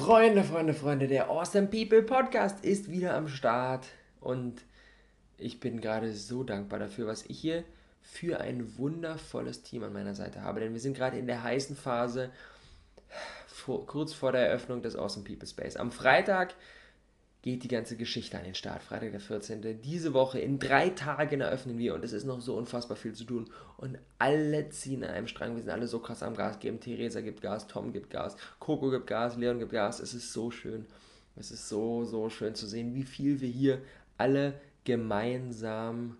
Freunde, Freunde, Freunde, der Awesome People Podcast ist wieder am Start und ich bin gerade so dankbar dafür, was ich hier für ein wundervolles Team an meiner Seite habe, denn wir sind gerade in der heißen Phase vor, kurz vor der Eröffnung des Awesome People Space. Am Freitag geht die ganze Geschichte an den Start. Freitag der 14. Diese Woche in drei Tagen eröffnen wir und es ist noch so unfassbar viel zu tun. Und alle ziehen an einem Strang. Wir sind alle so krass am Gas geben. Theresa gibt Gas, Tom gibt Gas, Coco gibt Gas, Leon gibt Gas. Es ist so schön. Es ist so, so schön zu sehen, wie viel wir hier alle gemeinsam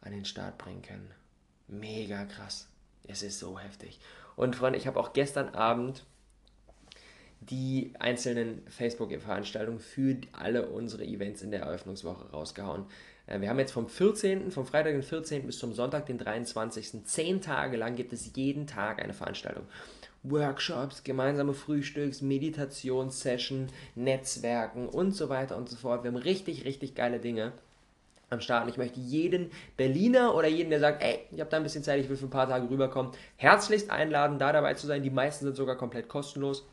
an den Start bringen können. Mega krass. Es ist so heftig. Und Freunde, ich habe auch gestern Abend die einzelnen Facebook-Veranstaltungen für alle unsere Events in der Eröffnungswoche rausgehauen. Äh, wir haben jetzt vom 14., vom Freitag den 14. bis zum Sonntag den 23. Zehn Tage lang gibt es jeden Tag eine Veranstaltung. Workshops, gemeinsame Frühstücks, Meditationssession, Netzwerken und so weiter und so fort. Wir haben richtig, richtig geile Dinge am Start. Und ich möchte jeden Berliner oder jeden, der sagt, ey, ich habe da ein bisschen Zeit, ich will für ein paar Tage rüberkommen, herzlichst einladen, da dabei zu sein. Die meisten sind sogar komplett kostenlos.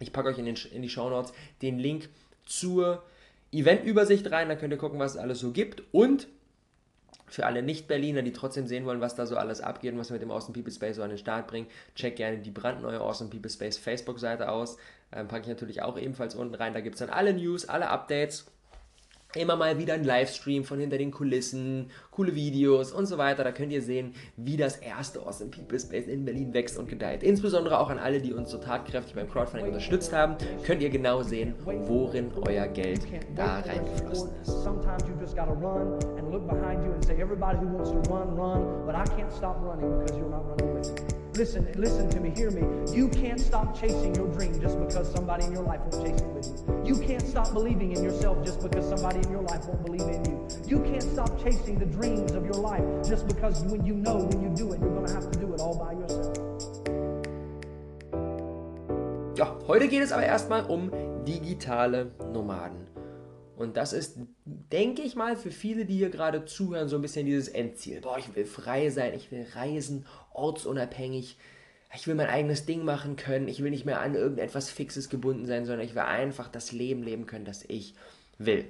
Ich packe euch in, den, in die Show Notes den Link zur Eventübersicht rein, dann könnt ihr gucken, was es alles so gibt. Und für alle Nicht-Berliner, die trotzdem sehen wollen, was da so alles abgeht und was wir mit dem Awesome People Space so an den Start bringen, check gerne die brandneue Awesome People Space Facebook-Seite aus. Ähm, packe ich natürlich auch ebenfalls unten rein. Da gibt es dann alle News, alle Updates immer mal wieder ein Livestream von hinter den Kulissen, coole Videos und so weiter. Da könnt ihr sehen, wie das erste Awesome People Space in Berlin wächst und gedeiht. Insbesondere auch an alle, die uns so tatkräftig beim Crowdfunding unterstützt haben, könnt ihr genau sehen, worin euer Geld da reingeflossen ist. Listen, listen to me, hear me. You can't stop chasing your dream just because somebody in your life won't chase it with you. You can't stop believing in yourself just because somebody in your life won't believe in you. You can't stop chasing the dreams of your life just because when you know when you do it, you're going to have to do it all by yourself. Ja, heute geht es aber erstmal um digitale Nomaden. Und das ist, denke ich mal, für viele, die hier gerade zuhören, so ein bisschen dieses Endziel. Boah, ich will frei sein, ich will reisen, ortsunabhängig. Ich will mein eigenes Ding machen können. Ich will nicht mehr an irgendetwas Fixes gebunden sein, sondern ich will einfach das Leben leben können, das ich will.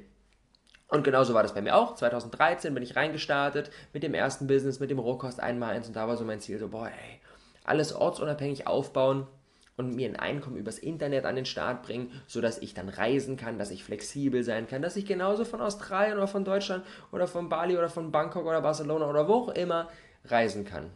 Und genauso war das bei mir auch. 2013 bin ich reingestartet mit dem ersten Business, mit dem Rohkost einmal eins und da war so mein Ziel, so, boah, ey, alles ortsunabhängig aufbauen und mir ein Einkommen übers Internet an den Start bringen, sodass ich dann reisen kann, dass ich flexibel sein kann, dass ich genauso von Australien oder von Deutschland oder von Bali oder von Bangkok oder Barcelona oder wo auch immer reisen kann.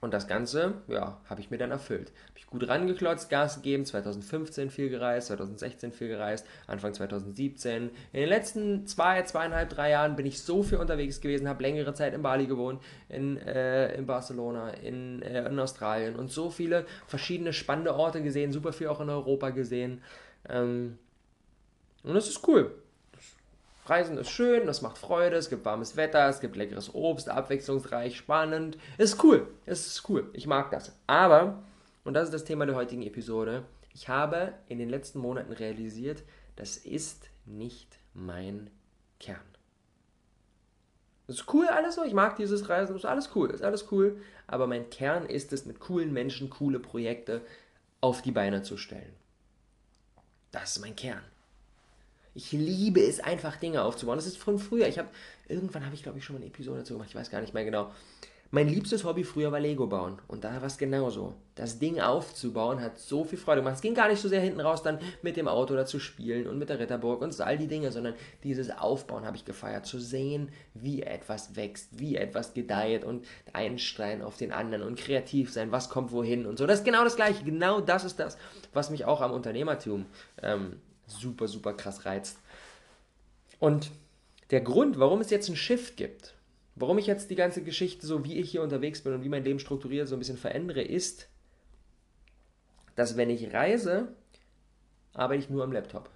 Und das Ganze, ja, habe ich mir dann erfüllt. Habe ich gut rangeklotzt, Gas gegeben, 2015 viel gereist, 2016 viel gereist, Anfang 2017. In den letzten zwei, zweieinhalb, drei Jahren bin ich so viel unterwegs gewesen, habe längere Zeit in Bali gewohnt, in, äh, in Barcelona, in, äh, in Australien und so viele verschiedene spannende Orte gesehen, super viel auch in Europa gesehen. Ähm, und das ist cool. Reisen ist schön, das macht Freude, es gibt warmes Wetter, es gibt leckeres Obst, abwechslungsreich, spannend. Ist cool, es ist cool, ich mag das. Aber, und das ist das Thema der heutigen Episode, ich habe in den letzten Monaten realisiert, das ist nicht mein Kern. Das ist cool alles so, ich mag dieses Reisen, ist alles cool, ist alles cool, aber mein Kern ist es, mit coolen Menschen coole Projekte auf die Beine zu stellen. Das ist mein Kern. Ich liebe es einfach Dinge aufzubauen. Das ist von früher. Ich habe irgendwann habe ich glaube ich schon mal eine Episode dazu gemacht. Ich weiß gar nicht mehr genau. Mein liebstes Hobby früher war Lego bauen und da war es genauso. Das Ding aufzubauen hat so viel Freude gemacht. Es ging gar nicht so sehr hinten raus dann mit dem Auto da zu spielen und mit der Ritterburg und all die Dinge, sondern dieses Aufbauen habe ich gefeiert. Zu sehen, wie etwas wächst, wie etwas gedeiht und einen Stein auf den anderen und kreativ sein, was kommt wohin und so. Das ist genau das Gleiche. Genau das ist das, was mich auch am Unternehmertum ähm, super, super krass reizt. Und der Grund, warum es jetzt einen Shift gibt, warum ich jetzt die ganze Geschichte, so wie ich hier unterwegs bin und wie mein Leben strukturiert, so ein bisschen verändere, ist, dass wenn ich reise, arbeite ich nur am Laptop.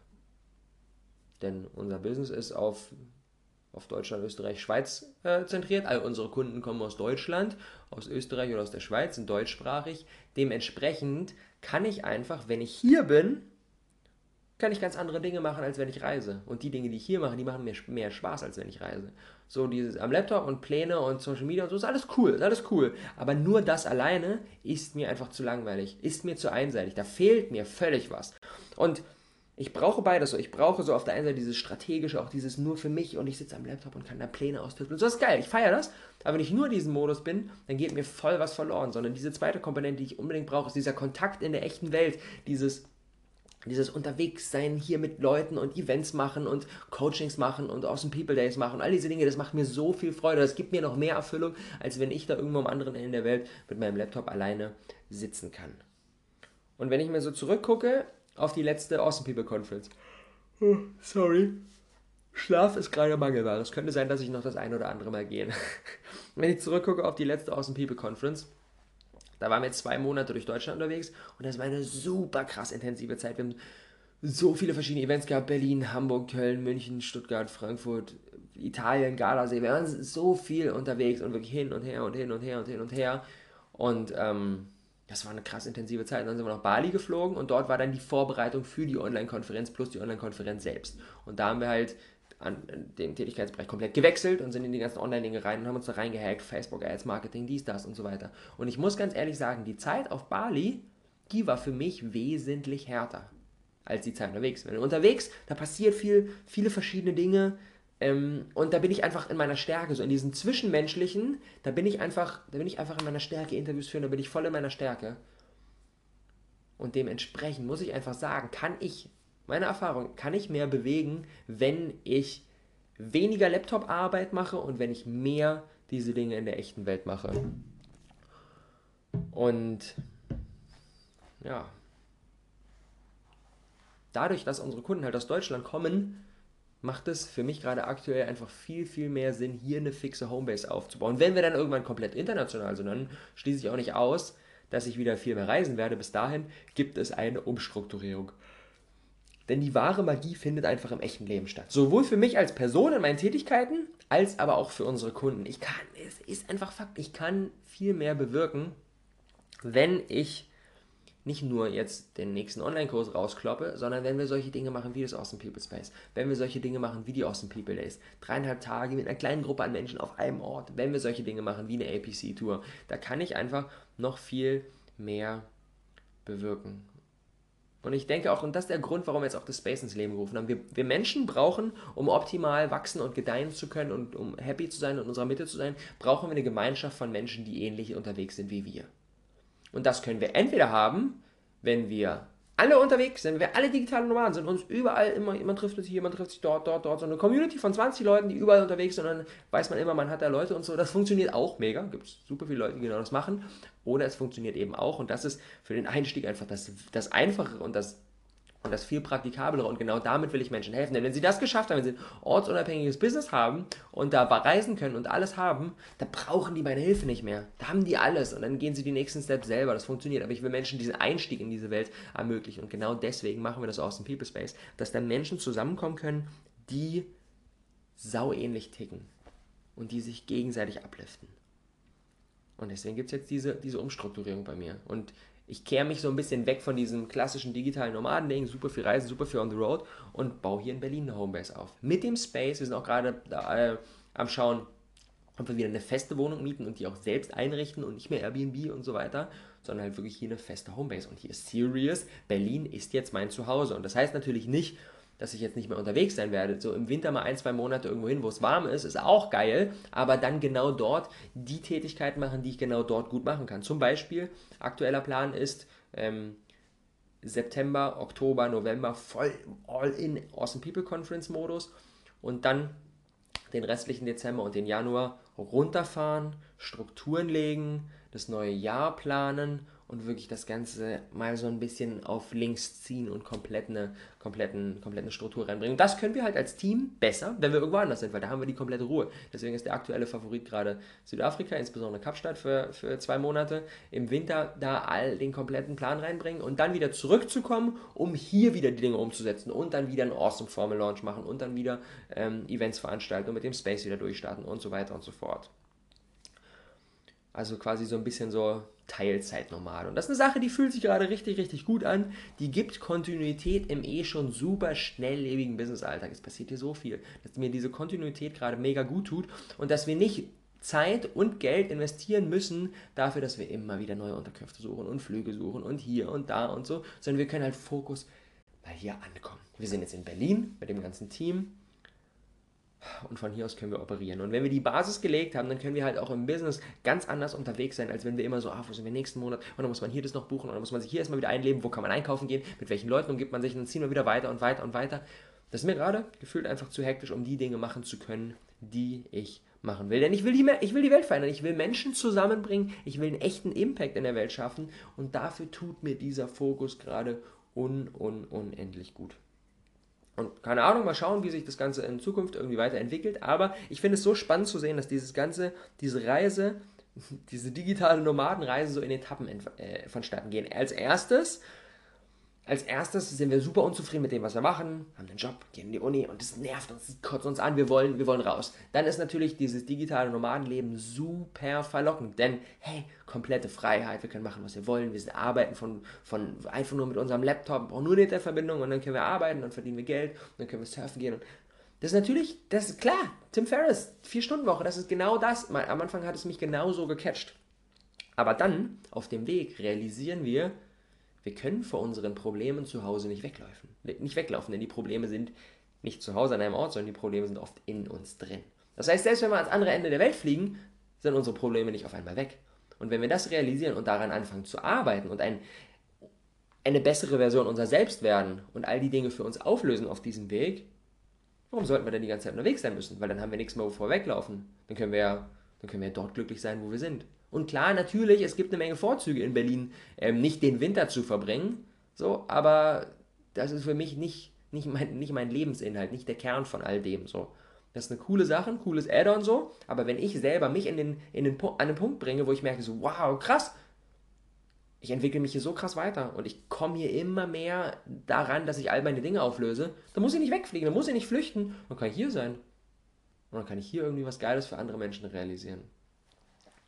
Denn unser Business ist auf, auf Deutschland, Österreich, Schweiz äh, zentriert. All unsere Kunden kommen aus Deutschland, aus Österreich oder aus der Schweiz, sind deutschsprachig. Dementsprechend kann ich einfach, wenn ich hier bin, kann ich ganz andere Dinge machen, als wenn ich reise. Und die Dinge, die ich hier mache, die machen mir mehr Spaß, als wenn ich reise. So dieses am Laptop und Pläne und Social Media und so ist alles cool, ist alles cool. Aber nur das alleine ist mir einfach zu langweilig, ist mir zu einseitig. Da fehlt mir völlig was. Und ich brauche beides so. Ich brauche so auf der einen Seite dieses strategische, auch dieses nur für mich und ich sitze am Laptop und kann da Pläne austüfteln. So ist geil, ich feiere das. Aber wenn ich nur in diesem Modus bin, dann geht mir voll was verloren. Sondern diese zweite Komponente, die ich unbedingt brauche, ist dieser Kontakt in der echten Welt. Dieses, dieses Unterwegssein hier mit Leuten und Events machen und Coachings machen und Awesome People Days machen. All diese Dinge, das macht mir so viel Freude. Das gibt mir noch mehr Erfüllung, als wenn ich da irgendwo am anderen Ende der Welt mit meinem Laptop alleine sitzen kann. Und wenn ich mir so zurückgucke, auf die letzte Awesome People Conference. Oh, sorry. Schlaf ist gerade mangelbar. Es könnte sein, dass ich noch das ein oder andere Mal gehe. Wenn ich zurückgucke auf die letzte Awesome People Conference, da waren wir zwei Monate durch Deutschland unterwegs und das war eine super krass intensive Zeit. Wir haben so viele verschiedene Events gehabt: Berlin, Hamburg, Köln, München, Stuttgart, Frankfurt, Italien, Gardasee. Wir waren so viel unterwegs und wirklich hin und her und hin und her und hin und her. Und ähm, das war eine krass intensive Zeit. Dann sind wir nach Bali geflogen und dort war dann die Vorbereitung für die Online-Konferenz plus die Online-Konferenz selbst. Und da haben wir halt an den Tätigkeitsbereich komplett gewechselt und sind in die ganzen Online-Dinge rein und haben uns da reingehackt, Facebook Ads, Marketing, dies, das und so weiter. Und ich muss ganz ehrlich sagen, die Zeit auf Bali, die war für mich wesentlich härter als die Zeit unterwegs. Wenn unterwegs, da passiert viel, viele verschiedene Dinge, ähm, und da bin ich einfach in meiner Stärke, so in diesem Zwischenmenschlichen, da bin ich einfach, da bin ich einfach in meiner Stärke, Interviews führen, da bin ich voll in meiner Stärke. Und dementsprechend muss ich einfach sagen, kann ich, meine Erfahrung, kann ich mehr bewegen, wenn ich weniger Laptop-Arbeit mache und wenn ich mehr diese Dinge in der echten Welt mache. Und ja, dadurch, dass unsere Kunden halt aus Deutschland kommen, macht es für mich gerade aktuell einfach viel, viel mehr Sinn, hier eine fixe Homebase aufzubauen. Wenn wir dann irgendwann komplett international sind, dann schließe ich auch nicht aus, dass ich wieder viel mehr reisen werde. Bis dahin gibt es eine Umstrukturierung. Denn die wahre Magie findet einfach im echten Leben statt. Sowohl für mich als Person in meinen Tätigkeiten, als aber auch für unsere Kunden. Ich kann, es ist einfach Fakt, ich kann viel mehr bewirken, wenn ich nicht nur jetzt den nächsten Online-Kurs rauskloppe, sondern wenn wir solche Dinge machen wie das Awesome People Space, wenn wir solche Dinge machen wie die Awesome People Days, dreieinhalb Tage mit einer kleinen Gruppe an Menschen auf einem Ort, wenn wir solche Dinge machen wie eine APC-Tour, da kann ich einfach noch viel mehr bewirken. Und ich denke auch, und das ist der Grund, warum wir jetzt auch das Space ins Leben gerufen haben. Wir, wir Menschen brauchen, um optimal wachsen und gedeihen zu können und um happy zu sein und in unserer Mitte zu sein, brauchen wir eine Gemeinschaft von Menschen, die ähnlich unterwegs sind wie wir. Und das können wir entweder haben, wenn wir alle unterwegs sind, wir alle digitale Nomaden sind, uns überall immer, jemand trifft sich hier, man trifft sich dort, dort, dort, so eine Community von 20 Leuten, die überall unterwegs sind und dann weiß man immer, man hat da Leute und so. Das funktioniert auch mega, gibt es super viele Leute, die genau das machen. Oder es funktioniert eben auch und das ist für den Einstieg einfach das, das Einfachere und das und das viel praktikablere und genau damit will ich Menschen helfen. Denn wenn sie das geschafft haben, wenn sie ein ortsunabhängiges Business haben und da reisen können und alles haben, dann brauchen die meine Hilfe nicht mehr. Da haben die alles und dann gehen sie die nächsten Steps selber. Das funktioniert. Aber ich will Menschen diesen Einstieg in diese Welt ermöglichen und genau deswegen machen wir das aus dem People Space, dass dann Menschen zusammenkommen können, die sauähnlich ticken und die sich gegenseitig abliften. Und deswegen gibt es jetzt diese, diese Umstrukturierung bei mir. Und ich kehre mich so ein bisschen weg von diesem klassischen digitalen Nomaden-Ding, super viel Reisen, super viel on the road und baue hier in Berlin eine Homebase auf. Mit dem Space, wir sind auch gerade äh, am Schauen, ob wir wieder eine feste Wohnung mieten und die auch selbst einrichten und nicht mehr Airbnb und so weiter, sondern halt wirklich hier eine feste Homebase. Und hier ist serious, Berlin ist jetzt mein Zuhause. Und das heißt natürlich nicht, dass ich jetzt nicht mehr unterwegs sein werde. So im Winter mal ein, zwei Monate irgendwo hin, wo es warm ist, ist auch geil, aber dann genau dort die Tätigkeiten machen, die ich genau dort gut machen kann. Zum Beispiel, aktueller Plan ist, ähm, September, Oktober, November voll all in Awesome People Conference Modus und dann den restlichen Dezember und den Januar runterfahren, Strukturen legen, das neue Jahr planen und wirklich das Ganze mal so ein bisschen auf links ziehen und komplett eine kompletten, kompletten Struktur reinbringen. Und das können wir halt als Team besser, wenn wir irgendwo anders sind, weil da haben wir die komplette Ruhe. Deswegen ist der aktuelle Favorit gerade Südafrika, insbesondere Kapstadt für, für zwei Monate. Im Winter da all den kompletten Plan reinbringen und dann wieder zurückzukommen, um hier wieder die Dinge umzusetzen und dann wieder einen Awesome Formel Launch machen und dann wieder ähm, Events veranstalten und mit dem Space wieder durchstarten und so weiter und so fort. Also quasi so ein bisschen so Teilzeitnomade. Und das ist eine Sache, die fühlt sich gerade richtig, richtig gut an. Die gibt Kontinuität im eh schon super schnelllebigen Business-Alltag. Es passiert hier so viel, dass mir diese Kontinuität gerade mega gut tut und dass wir nicht Zeit und Geld investieren müssen dafür, dass wir immer wieder neue Unterkünfte suchen und Flüge suchen und hier und da und so, sondern wir können halt Fokus mal hier ankommen. Wir sind jetzt in Berlin mit dem ganzen Team und von hier aus können wir operieren. Und wenn wir die Basis gelegt haben, dann können wir halt auch im Business ganz anders unterwegs sein, als wenn wir immer so, ah, wo sind wir nächsten Monat? Und dann muss man hier das noch buchen und dann muss man sich hier erstmal wieder einleben, wo kann man einkaufen gehen, mit welchen Leuten umgibt man sich und dann ziehen wir wieder weiter und weiter und weiter. Das ist mir gerade gefühlt einfach zu hektisch, um die Dinge machen zu können, die ich machen will. Denn ich will, die, ich will die Welt verändern, ich will Menschen zusammenbringen, ich will einen echten Impact in der Welt schaffen und dafür tut mir dieser Fokus gerade un, un, unendlich gut. Und keine Ahnung, mal schauen, wie sich das Ganze in Zukunft irgendwie weiterentwickelt. Aber ich finde es so spannend zu sehen, dass dieses Ganze, diese Reise, diese digitale Nomadenreise so in Etappen äh, vonstatten gehen. Als erstes als erstes sind wir super unzufrieden mit dem, was wir machen, haben einen Job, gehen in die Uni und das nervt uns, das kotzt uns an, wir wollen, wir wollen raus. Dann ist natürlich dieses digitale Nomadenleben super verlockend, denn hey, komplette Freiheit, wir können machen, was wir wollen, wir arbeiten von, von einfach nur mit unserem Laptop, brauchen nur eine Internetverbindung und dann können wir arbeiten, dann verdienen wir Geld, und dann können wir surfen gehen und das ist natürlich, das ist klar, Tim Ferriss, vier Stunden Woche, das ist genau das. Am Anfang hat es mich genauso gecatcht. Aber dann, auf dem Weg, realisieren wir, wir können vor unseren Problemen zu Hause nicht weglaufen. Nicht weglaufen, denn die Probleme sind nicht zu Hause an einem Ort, sondern die Probleme sind oft in uns drin. Das heißt, selbst wenn wir ans andere Ende der Welt fliegen, sind unsere Probleme nicht auf einmal weg. Und wenn wir das realisieren und daran anfangen zu arbeiten und ein, eine bessere Version unserer selbst werden und all die Dinge für uns auflösen auf diesem Weg, warum sollten wir denn die ganze Zeit unterwegs sein müssen? Weil dann haben wir nichts mehr, wovor weglaufen. Dann können wir ja, dann können wir dort glücklich sein, wo wir sind. Und klar, natürlich, es gibt eine Menge Vorzüge in Berlin, ähm, nicht den Winter zu verbringen. So, aber das ist für mich nicht, nicht, mein, nicht mein Lebensinhalt, nicht der Kern von all dem. So. Das ist eine coole Sache, ein cooles Add-on so, aber wenn ich selber mich in den, in den, an den Punkt bringe, wo ich merke, so, wow, krass, ich entwickle mich hier so krass weiter und ich komme hier immer mehr daran, dass ich all meine Dinge auflöse, dann muss ich nicht wegfliegen, dann muss ich nicht flüchten, dann kann ich hier sein. Und dann kann ich hier irgendwie was Geiles für andere Menschen realisieren.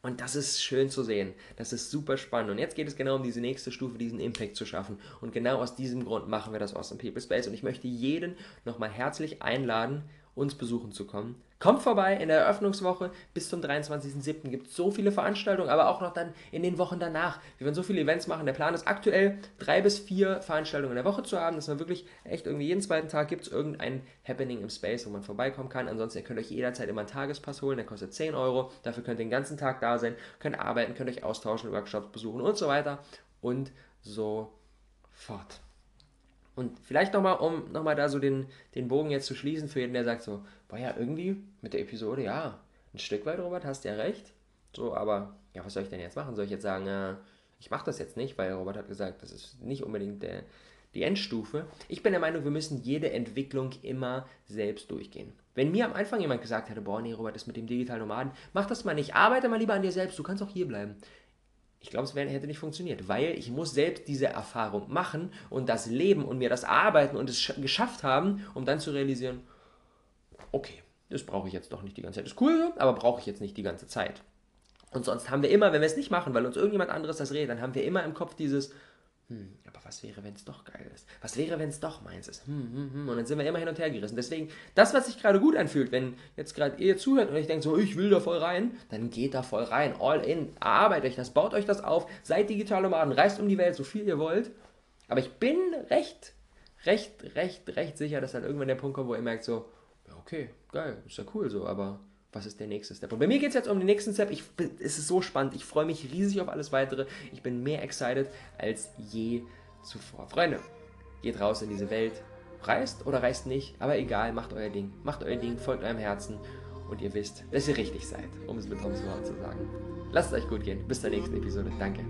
Und das ist schön zu sehen. Das ist super spannend. Und jetzt geht es genau um diese nächste Stufe, diesen Impact zu schaffen. Und genau aus diesem Grund machen wir das Awesome People Space. Und ich möchte jeden nochmal herzlich einladen, uns besuchen zu kommen. Kommt vorbei in der Eröffnungswoche bis zum 23.07. gibt es so viele Veranstaltungen, aber auch noch dann in den Wochen danach. Wir werden so viele Events machen. Der Plan ist aktuell drei bis vier Veranstaltungen in der Woche zu haben, dass man wirklich echt irgendwie jeden zweiten Tag gibt es irgendein Happening im Space, wo man vorbeikommen kann. Ansonsten ihr könnt euch jederzeit immer einen Tagespass holen, der kostet 10 Euro. Dafür könnt ihr den ganzen Tag da sein, könnt arbeiten, könnt euch austauschen, Workshops besuchen und so weiter und so fort. Und vielleicht nochmal, um nochmal da so den, den Bogen jetzt zu schließen für jeden, der sagt so, war ja irgendwie mit der Episode, ja, ein Stück weit, Robert, hast ja recht. So, aber ja, was soll ich denn jetzt machen? Soll ich jetzt sagen, äh, ich mache das jetzt nicht, weil Robert hat gesagt, das ist nicht unbedingt der, die Endstufe. Ich bin der Meinung, wir müssen jede Entwicklung immer selbst durchgehen. Wenn mir am Anfang jemand gesagt hätte, boah, nee, Robert, das mit dem digitalen Nomaden, mach das mal nicht, arbeite mal lieber an dir selbst, du kannst auch hier bleiben. Ich glaube, es hätte nicht funktioniert, weil ich muss selbst diese Erfahrung machen und das Leben und mir das Arbeiten und es geschafft haben, um dann zu realisieren, okay, das brauche ich jetzt doch nicht die ganze Zeit. Das ist cool, aber brauche ich jetzt nicht die ganze Zeit. Und sonst haben wir immer, wenn wir es nicht machen, weil uns irgendjemand anderes das redet, dann haben wir immer im Kopf dieses, hm, aber was wäre, wenn es doch geil ist? Was wäre, wenn es doch meins ist? Hm, hm, hm. Und dann sind wir immer hin und her gerissen. Deswegen, das, was sich gerade gut anfühlt, wenn jetzt gerade ihr zuhört und ich denke so, ich will da voll rein, dann geht da voll rein, all in, arbeitet euch das, baut euch das auf, seid digitale Nomaden, reist um die Welt, so viel ihr wollt. Aber ich bin recht, recht, recht, recht sicher, dass dann irgendwann der Punkt kommt, wo ihr merkt so, ja, okay, geil, ist ja cool so, aber was ist der nächste Step? Und bei mir geht es jetzt um den nächsten Step. Ich, es ist so spannend. Ich freue mich riesig auf alles weitere. Ich bin mehr excited als je zuvor. Freunde, geht raus in diese Welt. Reist oder reist nicht, aber egal, macht euer Ding. Macht euer Ding, folgt eurem Herzen und ihr wisst, dass ihr richtig seid, um es mit Tom zu sagen. Lasst es euch gut gehen. Bis zur nächsten Episode. Danke.